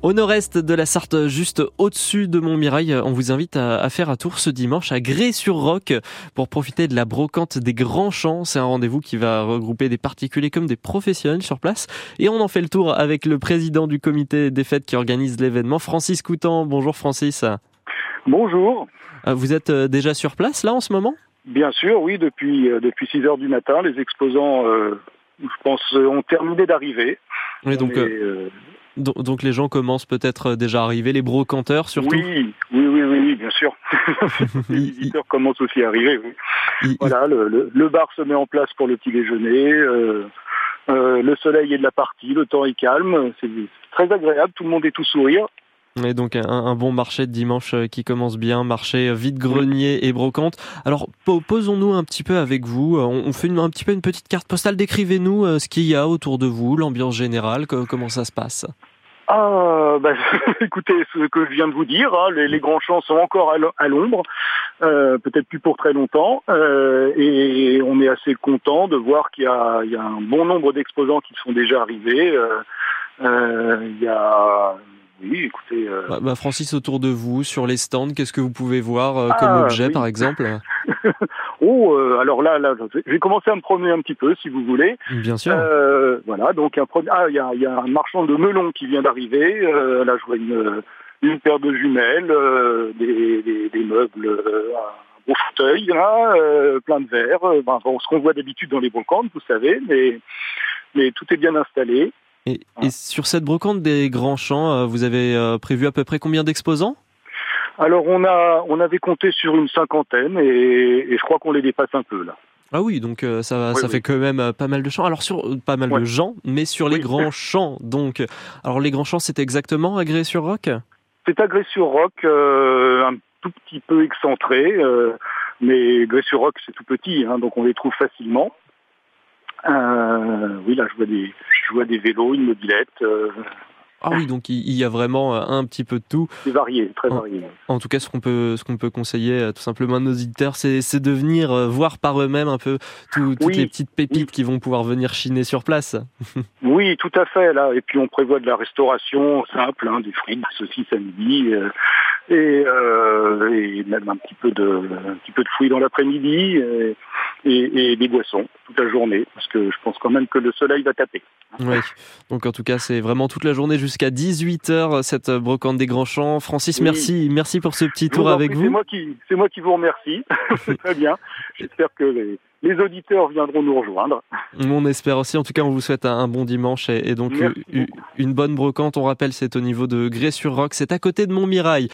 Au nord-est de la Sarthe, juste au-dessus de Montmirail, on vous invite à, faire un tour ce dimanche à Grès-sur-Roc pour profiter de la brocante des grands champs. C'est un rendez-vous qui va regrouper des particuliers comme des professionnels sur place. Et on en fait le tour avec le président du comité des fêtes qui organise l'événement, Francis Coutan. Bonjour Francis. Bonjour. Euh, vous êtes euh, déjà sur place là en ce moment? Bien sûr, oui, depuis, euh, depuis 6 heures du matin. Les exposants, je pense, ont terminé d'arriver. Oui, donc, donc les gens commencent peut-être déjà à arriver, les brocanteurs surtout Oui, oui, oui, oui, bien sûr. les visiteurs commencent aussi à arriver. Oui. voilà, le, bar se met en place pour le petit déjeuner. Euh, euh, le soleil est de la partie, le temps est calme, c'est très agréable, tout le monde est tout sourire. Et donc un, bon marché de dimanche euh, qui commence bien, marché vide-grenier et brocante. Alors posons-nous un petit peu avec vous, on, fait un petit peu une petite carte postale, décrivez-nous ce qu'il y a autour de vous, l'ambiance générale, comment ça se passe? Ah, bah, écoutez ce que je viens de vous dire. Hein, les, grands champs sont encore à l'ombre, euh, peut-être plus pour très longtemps, euh, et on est assez content de voir qu'il y, y, a un bon nombre d'exposants qui sont déjà arrivés. Euh, il y a oui, écoutez. Bah, bah, Francis, autour de vous, sur les stands, qu'est-ce que vous pouvez voir comme ah, objet, par exemple? Oh, euh, alors là, là, je vais commencer à me promener un petit peu, si vous voulez. Bien sûr. Voilà, donc un ah, il y a, y a, un marchand de melons qui vient d'arriver. là, je vois une, une paire de jumelles, des, des, des, meubles, un beau fauteuil, là, plein de verres. Ben, bon, ce qu'on voit d'habitude dans les brocantes, vous savez, mais mais tout est bien installé. Et, sur cette brocante des grands champs, euh, vous avez euh, prévu à peu près combien d'exposants? Alors on a on avait compté sur une cinquantaine et, je crois qu'on les dépasse un peu là. Ah oui, donc euh, ça, ça fait quand même pas mal de champs. Alors sur pas mal de gens, mais sur les grands champs. Donc, alors les grands champs, c'est exactement à sur roc? C'est à sur roc un tout petit peu excentré, mais sur roc c'est tout petit, hein, donc on les trouve facilement. oui, là je vois des je vois des vélos, une mobilette. Euh. Ah oui, donc il y a vraiment euh, un petit peu de tout. C'est varié, très varié. En, tout cas, ce qu'on peut, ce qu'on peut conseiller euh, tout simplement à nos auditeurs, c'est, de venir voir par eux-mêmes un peu toutes les petites pépites qui vont pouvoir venir chiner sur place. oui, tout à fait. Là, et puis on prévoit de la restauration simple, hein, des frites, des saucisses à midi, et, et, même un petit peu de, un petit peu de fruits dans l'après-midi et, des boissons toute la journée, parce que je pense quand même que le soleil va taper. Oui, donc en tout cas, c'est vraiment toute la journée jusqu'à 18h, cette brocante des Grands Champs. Francis, merci, merci pour ce petit tour avec vous. C'est moi, qui, moi qui vous remercie. Très bien. J'espère que les, les auditeurs viendront nous rejoindre. On espère aussi. En tout cas, on vous souhaite un, bon dimanche et, donc une bonne brocante. On rappelle, c'est au niveau de Grès-sur-Roc. C'est à côté de Montmirail.